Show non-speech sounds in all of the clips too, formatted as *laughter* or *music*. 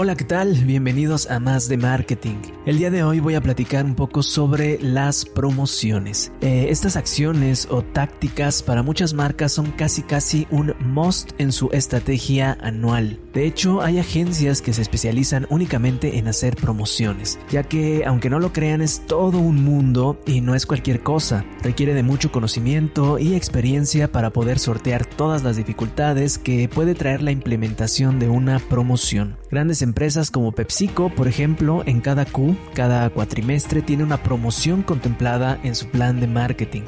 Hola, ¿qué tal? Bienvenidos a Más de Marketing. El día de hoy voy a platicar un poco sobre las promociones. Eh, estas acciones o tácticas para muchas marcas son casi casi un must en su estrategia anual. De hecho, hay agencias que se especializan únicamente en hacer promociones, ya que aunque no lo crean es todo un mundo y no es cualquier cosa. Requiere de mucho conocimiento y experiencia para poder sortear todas las dificultades que puede traer la implementación de una promoción. Grandes empresas como PepsiCo, por ejemplo, en cada Q, cada cuatrimestre, tiene una promoción contemplada en su plan de marketing.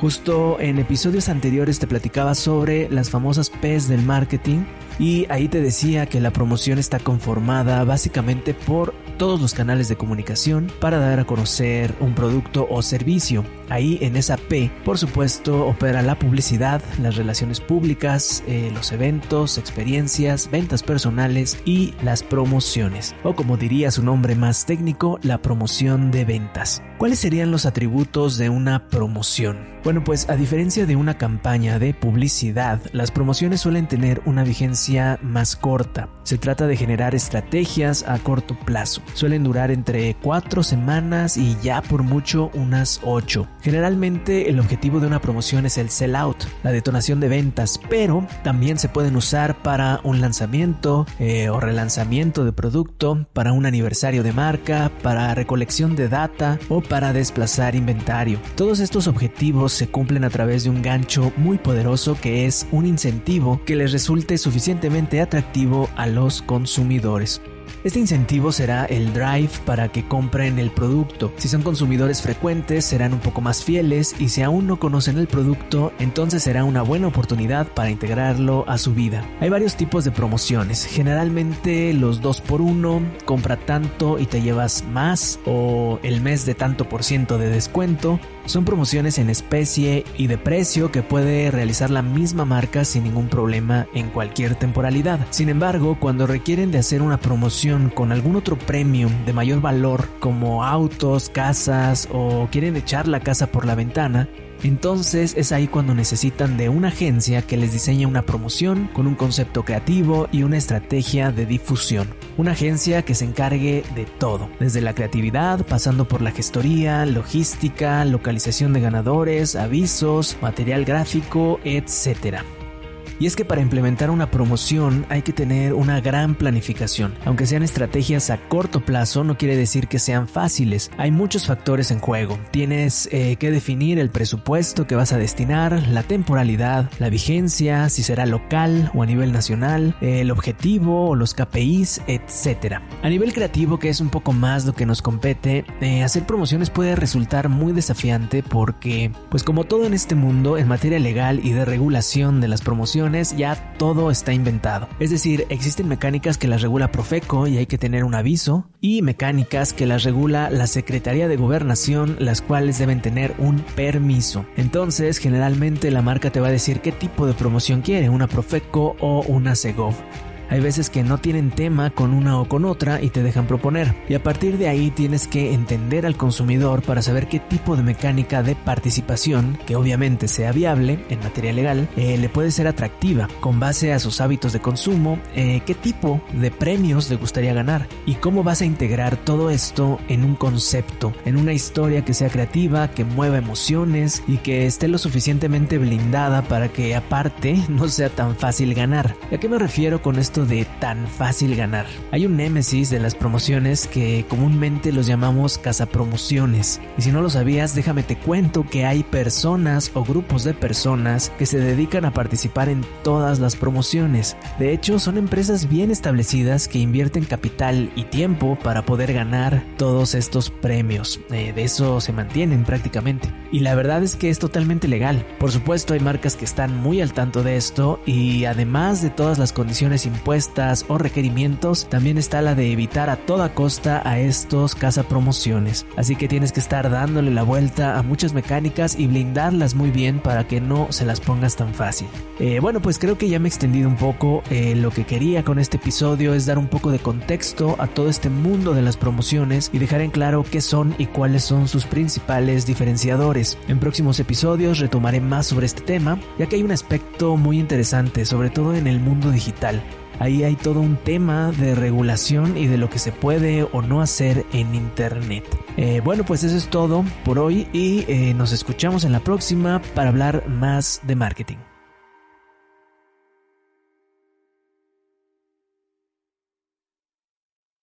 Justo en episodios anteriores te platicaba sobre las famosas P's del marketing y ahí te decía que la promoción está conformada básicamente por todos los canales de comunicación para dar a conocer un producto o servicio. Ahí en esa P, por supuesto, opera la publicidad, las relaciones públicas, eh, los eventos, experiencias, ventas personales y las promociones. O como diría su nombre más técnico, la promoción de ventas. ¿Cuáles serían los atributos de una promoción? Bueno, pues a diferencia de una campaña de publicidad, las promociones suelen tener una vigencia más corta. Se trata de generar estrategias a corto plazo. Suelen durar entre 4 semanas y ya por mucho unas 8. Generalmente el objetivo de una promoción es el sell out, la detonación de ventas, pero también se pueden usar para un lanzamiento eh, o relanzamiento de producto, para un aniversario de marca, para recolección de data o para desplazar inventario. Todos estos objetivos se cumplen a través de un gancho muy poderoso que es un incentivo que les resulte suficientemente atractivo a los consumidores. Este incentivo será el drive para que compren el producto. Si son consumidores frecuentes, serán un poco más fieles y si aún no conocen el producto, entonces será una buena oportunidad para integrarlo a su vida. Hay varios tipos de promociones. Generalmente los 2 por 1 compra tanto y te llevas más o el mes de tanto por ciento de descuento. Son promociones en especie y de precio que puede realizar la misma marca sin ningún problema en cualquier temporalidad. Sin embargo, cuando requieren de hacer una promoción con algún otro premium de mayor valor como autos, casas o quieren echar la casa por la ventana, entonces es ahí cuando necesitan de una agencia que les diseñe una promoción con un concepto creativo y una estrategia de difusión. Una agencia que se encargue de todo, desde la creatividad, pasando por la gestoría, logística, localización de ganadores, avisos, material gráfico, etc. Y es que para implementar una promoción hay que tener una gran planificación. Aunque sean estrategias a corto plazo, no quiere decir que sean fáciles. Hay muchos factores en juego. Tienes eh, que definir el presupuesto que vas a destinar, la temporalidad, la vigencia, si será local o a nivel nacional, el objetivo o los KPIs, etc. A nivel creativo, que es un poco más lo que nos compete, eh, hacer promociones puede resultar muy desafiante porque, pues como todo en este mundo, en materia legal y de regulación de las promociones, ya todo está inventado. Es decir, existen mecánicas que las regula Profeco y hay que tener un aviso, y mecánicas que las regula la Secretaría de Gobernación, las cuales deben tener un permiso. Entonces, generalmente la marca te va a decir qué tipo de promoción quiere, una Profeco o una Segov. Hay veces que no tienen tema con una o con otra y te dejan proponer. Y a partir de ahí tienes que entender al consumidor para saber qué tipo de mecánica de participación, que obviamente sea viable en materia legal, eh, le puede ser atractiva con base a sus hábitos de consumo, eh, qué tipo de premios le gustaría ganar y cómo vas a integrar todo esto en un concepto, en una historia que sea creativa, que mueva emociones y que esté lo suficientemente blindada para que aparte *laughs* no sea tan fácil ganar. ¿A qué me refiero con esto? De tan fácil ganar. Hay un némesis de las promociones que comúnmente los llamamos cazapromociones. Y si no lo sabías, déjame te cuento que hay personas o grupos de personas que se dedican a participar en todas las promociones. De hecho, son empresas bien establecidas que invierten capital y tiempo para poder ganar todos estos premios. Eh, de eso se mantienen prácticamente. Y la verdad es que es totalmente legal. Por supuesto, hay marcas que están muy al tanto de esto y además de todas las condiciones impuestas respuestas o requerimientos, también está la de evitar a toda costa a estos cazapromociones. Así que tienes que estar dándole la vuelta a muchas mecánicas y blindarlas muy bien para que no se las pongas tan fácil. Eh, bueno, pues creo que ya me he extendido un poco. Eh, lo que quería con este episodio es dar un poco de contexto a todo este mundo de las promociones y dejar en claro qué son y cuáles son sus principales diferenciadores. En próximos episodios retomaré más sobre este tema, ya que hay un aspecto muy interesante, sobre todo en el mundo digital. Ahí hay todo un tema de regulación y de lo que se puede o no hacer en Internet. Eh, bueno, pues eso es todo por hoy y nos escuchamos en la próxima para hablar más de marketing.